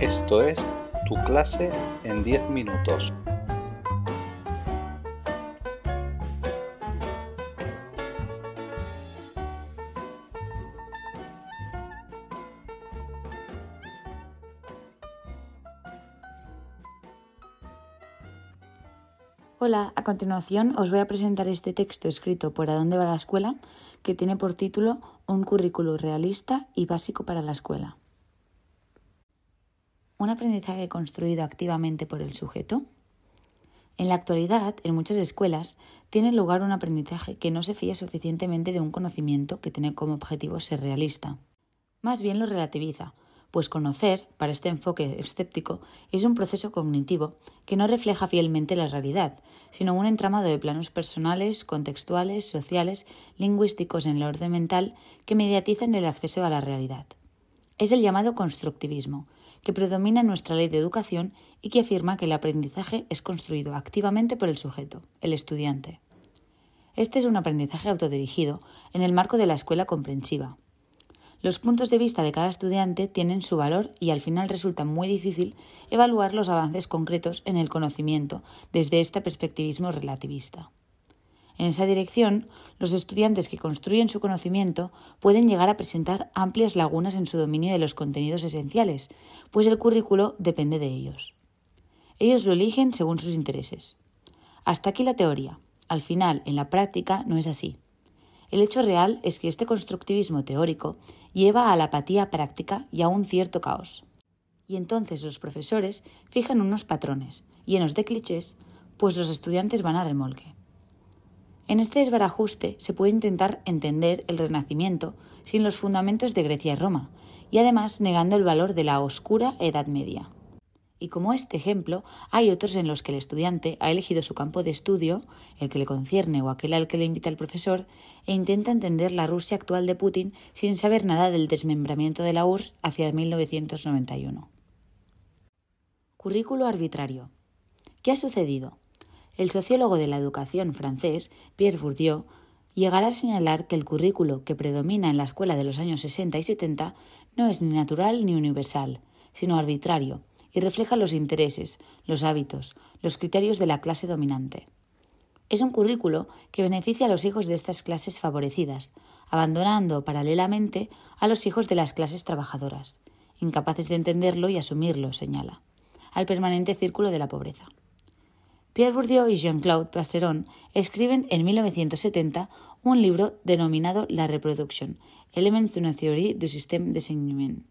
Esto es Tu clase en 10 minutos. Hola, a continuación os voy a presentar este texto escrito por ¿A dónde va la escuela? que tiene por título Un currículo realista y básico para la escuela. ¿Un aprendizaje construido activamente por el sujeto? En la actualidad, en muchas escuelas, tiene lugar un aprendizaje que no se fía suficientemente de un conocimiento que tiene como objetivo ser realista. Más bien lo relativiza, pues conocer, para este enfoque escéptico, es un proceso cognitivo que no refleja fielmente la realidad, sino un entramado de planos personales, contextuales, sociales, lingüísticos en el orden mental que mediatizan el acceso a la realidad. Es el llamado constructivismo, que predomina en nuestra ley de educación y que afirma que el aprendizaje es construido activamente por el sujeto, el estudiante. Este es un aprendizaje autodirigido en el marco de la escuela comprensiva, los puntos de vista de cada estudiante tienen su valor y al final resulta muy difícil evaluar los avances concretos en el conocimiento desde este perspectivismo relativista. En esa dirección, los estudiantes que construyen su conocimiento pueden llegar a presentar amplias lagunas en su dominio de los contenidos esenciales, pues el currículo depende de ellos. Ellos lo eligen según sus intereses. Hasta aquí la teoría. Al final, en la práctica, no es así. El hecho real es que este constructivismo teórico lleva a la apatía práctica y a un cierto caos. Y entonces los profesores fijan unos patrones, llenos de clichés, pues los estudiantes van a remolque. En este desbarajuste se puede intentar entender el Renacimiento sin los fundamentos de Grecia y Roma, y además negando el valor de la oscura Edad Media. Y como este ejemplo, hay otros en los que el estudiante ha elegido su campo de estudio, el que le concierne o aquel al que le invita el profesor, e intenta entender la Rusia actual de Putin sin saber nada del desmembramiento de la URSS hacia 1991. Currículo arbitrario. ¿Qué ha sucedido? El sociólogo de la educación francés, Pierre Bourdieu, llegará a señalar que el currículo que predomina en la escuela de los años 60 y 70 no es ni natural ni universal, sino arbitrario, y refleja los intereses, los hábitos, los criterios de la clase dominante. Es un currículo que beneficia a los hijos de estas clases favorecidas, abandonando paralelamente a los hijos de las clases trabajadoras, incapaces de entenderlo y asumirlo, señala, al permanente círculo de la pobreza. Pierre Bourdieu y Jean-Claude Passeron escriben en 1970 un libro denominado La Reproduction, Elements d'une théorie du système d'enseignement,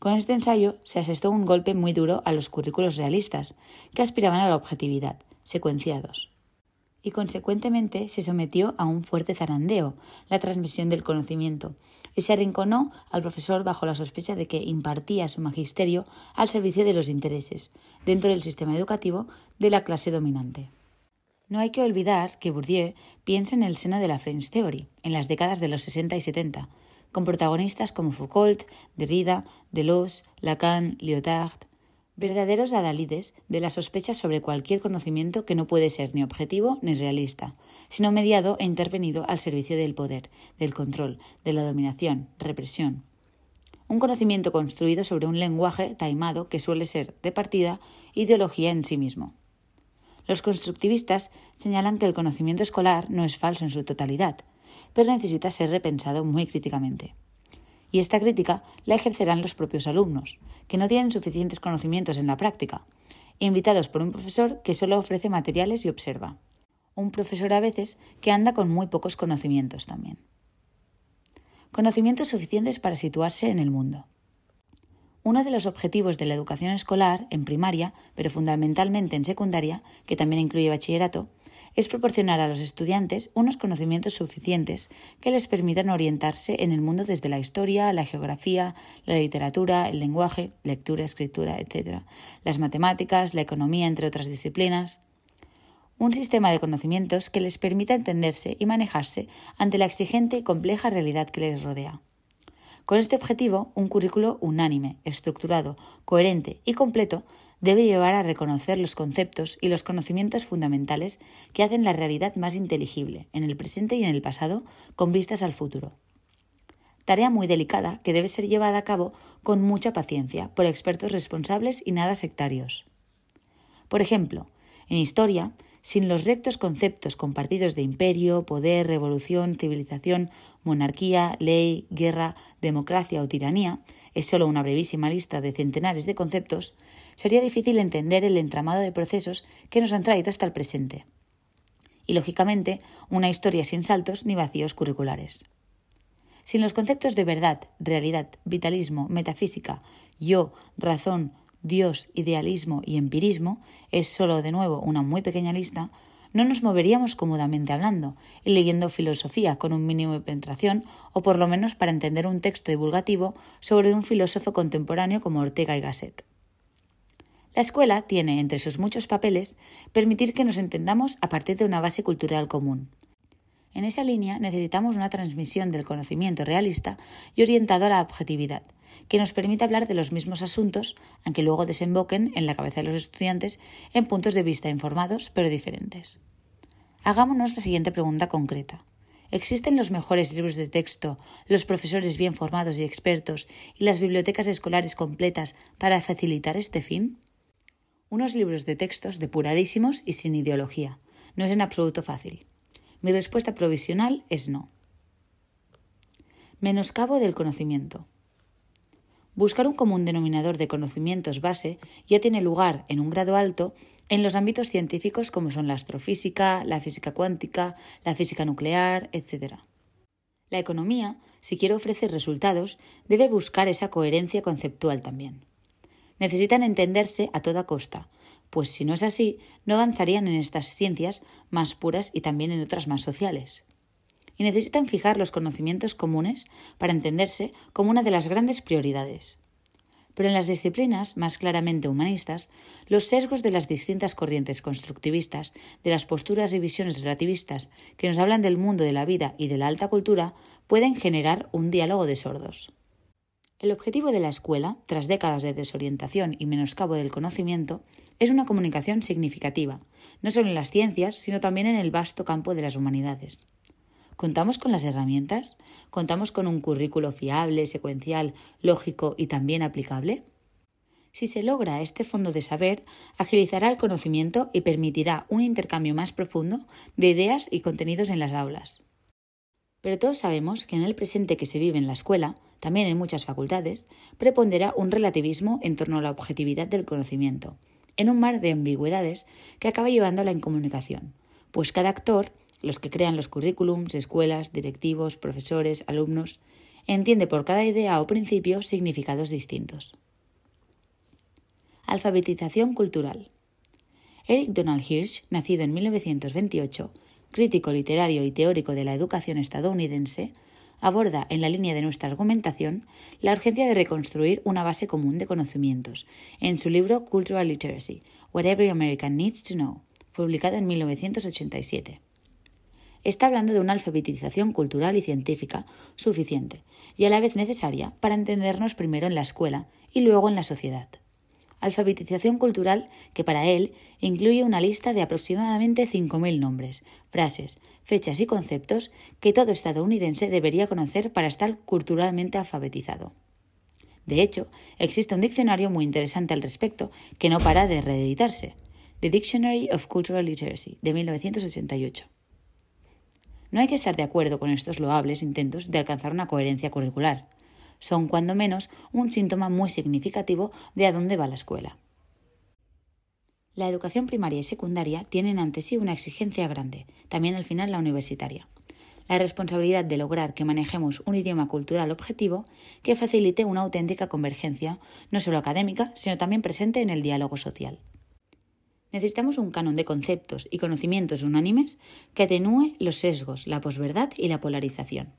con este ensayo se asestó un golpe muy duro a los currículos realistas, que aspiraban a la objetividad, secuenciados. Y consecuentemente se sometió a un fuerte zarandeo, la transmisión del conocimiento, y se arrinconó al profesor bajo la sospecha de que impartía su magisterio al servicio de los intereses, dentro del sistema educativo, de la clase dominante. No hay que olvidar que Bourdieu piensa en el seno de la French Theory, en las décadas de los 60 y 70, con protagonistas como Foucault, Derrida, Deleuze, Lacan, Lyotard, verdaderos adalides de la sospecha sobre cualquier conocimiento que no puede ser ni objetivo ni realista, sino mediado e intervenido al servicio del poder, del control, de la dominación, represión. Un conocimiento construido sobre un lenguaje taimado que suele ser, de partida, ideología en sí mismo. Los constructivistas señalan que el conocimiento escolar no es falso en su totalidad, pero necesita ser repensado muy críticamente. Y esta crítica la ejercerán los propios alumnos, que no tienen suficientes conocimientos en la práctica, invitados por un profesor que solo ofrece materiales y observa. Un profesor a veces que anda con muy pocos conocimientos también. Conocimientos suficientes para situarse en el mundo. Uno de los objetivos de la educación escolar, en primaria, pero fundamentalmente en secundaria, que también incluye bachillerato, es proporcionar a los estudiantes unos conocimientos suficientes que les permitan orientarse en el mundo desde la historia, la geografía, la literatura, el lenguaje, lectura, escritura, etc., las matemáticas, la economía, entre otras disciplinas. Un sistema de conocimientos que les permita entenderse y manejarse ante la exigente y compleja realidad que les rodea. Con este objetivo, un currículo unánime, estructurado, coherente y completo debe llevar a reconocer los conceptos y los conocimientos fundamentales que hacen la realidad más inteligible, en el presente y en el pasado, con vistas al futuro. tarea muy delicada que debe ser llevada a cabo con mucha paciencia por expertos responsables y nada sectarios. Por ejemplo, en historia, sin los rectos conceptos compartidos de imperio, poder, revolución, civilización, monarquía, ley, guerra, democracia o tiranía, es solo una brevísima lista de centenares de conceptos, sería difícil entender el entramado de procesos que nos han traído hasta el presente. Y, lógicamente, una historia sin saltos ni vacíos curriculares. Sin los conceptos de verdad, realidad, vitalismo, metafísica, yo, razón, Dios, idealismo y empirismo, es solo de nuevo una muy pequeña lista, no nos moveríamos cómodamente hablando y leyendo filosofía con un mínimo de penetración o por lo menos para entender un texto divulgativo sobre un filósofo contemporáneo como Ortega y Gasset. La escuela tiene entre sus muchos papeles permitir que nos entendamos a partir de una base cultural común. En esa línea necesitamos una transmisión del conocimiento realista y orientado a la objetividad, que nos permita hablar de los mismos asuntos, aunque luego desemboquen en la cabeza de los estudiantes en puntos de vista informados pero diferentes. Hagámonos la siguiente pregunta concreta. ¿Existen los mejores libros de texto, los profesores bien formados y expertos y las bibliotecas escolares completas para facilitar este fin? Unos libros de textos depuradísimos y sin ideología. No es en absoluto fácil. Mi respuesta provisional es no. Menoscabo del conocimiento. Buscar un común denominador de conocimientos base ya tiene lugar en un grado alto en los ámbitos científicos como son la astrofísica, la física cuántica, la física nuclear, etc. La economía, si quiere ofrecer resultados, debe buscar esa coherencia conceptual también. Necesitan entenderse a toda costa, pues si no es así, no avanzarían en estas ciencias más puras y también en otras más sociales y necesitan fijar los conocimientos comunes para entenderse como una de las grandes prioridades. Pero en las disciplinas más claramente humanistas, los sesgos de las distintas corrientes constructivistas, de las posturas y visiones relativistas que nos hablan del mundo de la vida y de la alta cultura, pueden generar un diálogo de sordos. El objetivo de la escuela, tras décadas de desorientación y menoscabo del conocimiento, es una comunicación significativa, no solo en las ciencias, sino también en el vasto campo de las humanidades. ¿Contamos con las herramientas? ¿Contamos con un currículo fiable, secuencial, lógico y también aplicable? Si se logra este fondo de saber, agilizará el conocimiento y permitirá un intercambio más profundo de ideas y contenidos en las aulas. Pero todos sabemos que en el presente que se vive en la escuela, también en muchas facultades, prepondera un relativismo en torno a la objetividad del conocimiento, en un mar de ambigüedades que acaba llevando a la incomunicación, pues cada actor los que crean los currículums, escuelas, directivos, profesores, alumnos, entiende por cada idea o principio significados distintos. Alfabetización cultural. Eric Donald Hirsch, nacido en 1928, crítico literario y teórico de la educación estadounidense, aborda en la línea de nuestra argumentación la urgencia de reconstruir una base común de conocimientos en su libro Cultural Literacy, What Every American Needs to Know, publicado en 1987 está hablando de una alfabetización cultural y científica suficiente y a la vez necesaria para entendernos primero en la escuela y luego en la sociedad. Alfabetización cultural que para él incluye una lista de aproximadamente 5.000 nombres, frases, fechas y conceptos que todo estadounidense debería conocer para estar culturalmente alfabetizado. De hecho, existe un diccionario muy interesante al respecto que no para de reeditarse, The Dictionary of Cultural Literacy, de 1988. No hay que estar de acuerdo con estos loables intentos de alcanzar una coherencia curricular. Son, cuando menos, un síntoma muy significativo de a dónde va la escuela. La educación primaria y secundaria tienen ante sí una exigencia grande, también al final la universitaria. La responsabilidad de lograr que manejemos un idioma cultural objetivo que facilite una auténtica convergencia, no solo académica, sino también presente en el diálogo social. Necesitamos un canon de conceptos y conocimientos unánimes que atenúe los sesgos, la posverdad y la polarización.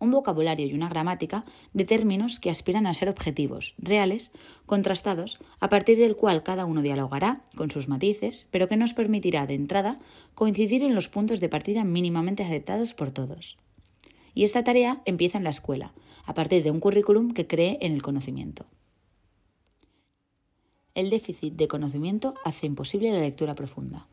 Un vocabulario y una gramática de términos que aspiran a ser objetivos, reales, contrastados, a partir del cual cada uno dialogará con sus matices, pero que nos permitirá de entrada coincidir en los puntos de partida mínimamente aceptados por todos. Y esta tarea empieza en la escuela, a partir de un currículum que cree en el conocimiento el déficit de conocimiento hace imposible la lectura profunda.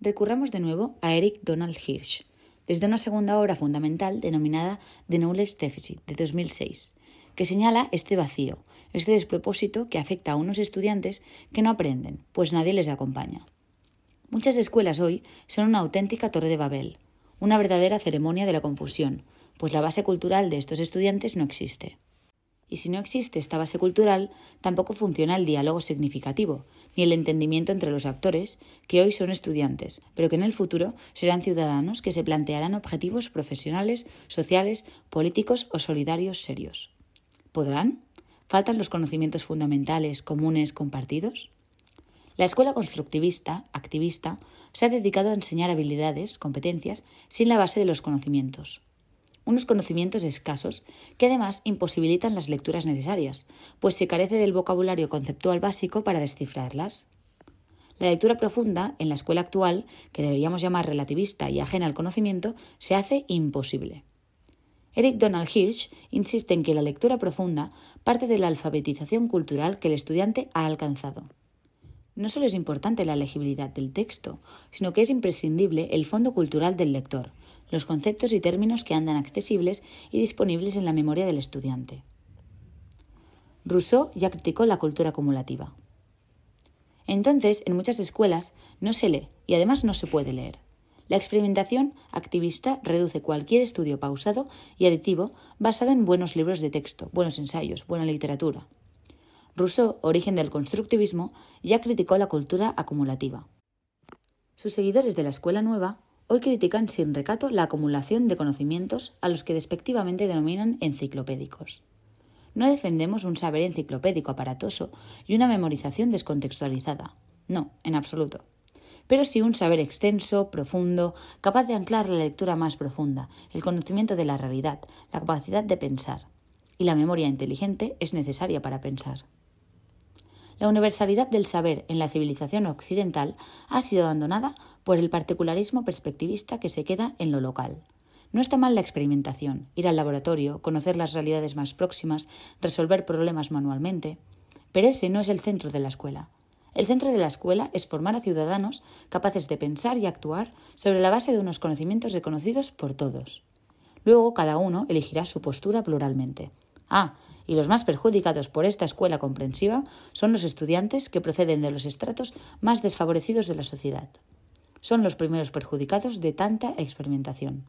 Recurramos de nuevo a Eric Donald Hirsch, desde una segunda obra fundamental denominada The Knowledge Deficit de 2006, que señala este vacío, este despropósito que afecta a unos estudiantes que no aprenden, pues nadie les acompaña. Muchas escuelas hoy son una auténtica torre de Babel, una verdadera ceremonia de la confusión, pues la base cultural de estos estudiantes no existe. Y si no existe esta base cultural, tampoco funciona el diálogo significativo, ni el entendimiento entre los actores, que hoy son estudiantes, pero que en el futuro serán ciudadanos que se plantearán objetivos profesionales, sociales, políticos o solidarios serios. ¿Podrán? ¿Faltan los conocimientos fundamentales, comunes, compartidos? La escuela constructivista, activista, se ha dedicado a enseñar habilidades, competencias, sin la base de los conocimientos unos conocimientos escasos que además imposibilitan las lecturas necesarias, pues se carece del vocabulario conceptual básico para descifrarlas. La lectura profunda, en la escuela actual, que deberíamos llamar relativista y ajena al conocimiento, se hace imposible. Eric Donald Hirsch insiste en que la lectura profunda parte de la alfabetización cultural que el estudiante ha alcanzado. No solo es importante la legibilidad del texto, sino que es imprescindible el fondo cultural del lector, los conceptos y términos que andan accesibles y disponibles en la memoria del estudiante. Rousseau ya criticó la cultura acumulativa. Entonces, en muchas escuelas no se lee y además no se puede leer. La experimentación activista reduce cualquier estudio pausado y aditivo basado en buenos libros de texto, buenos ensayos, buena literatura. Rousseau, origen del constructivismo, ya criticó la cultura acumulativa. Sus seguidores de la Escuela Nueva hoy critican sin recato la acumulación de conocimientos a los que despectivamente denominan enciclopédicos. No defendemos un saber enciclopédico aparatoso y una memorización descontextualizada. No, en absoluto. Pero sí un saber extenso, profundo, capaz de anclar la lectura más profunda, el conocimiento de la realidad, la capacidad de pensar. Y la memoria inteligente es necesaria para pensar. La universalidad del saber en la civilización occidental ha sido abandonada por el particularismo perspectivista que se queda en lo local. No está mal la experimentación, ir al laboratorio, conocer las realidades más próximas, resolver problemas manualmente, pero ese no es el centro de la escuela. El centro de la escuela es formar a ciudadanos capaces de pensar y actuar sobre la base de unos conocimientos reconocidos por todos. Luego cada uno elegirá su postura pluralmente. Ah, y los más perjudicados por esta escuela comprensiva son los estudiantes que proceden de los estratos más desfavorecidos de la sociedad. Son los primeros perjudicados de tanta experimentación.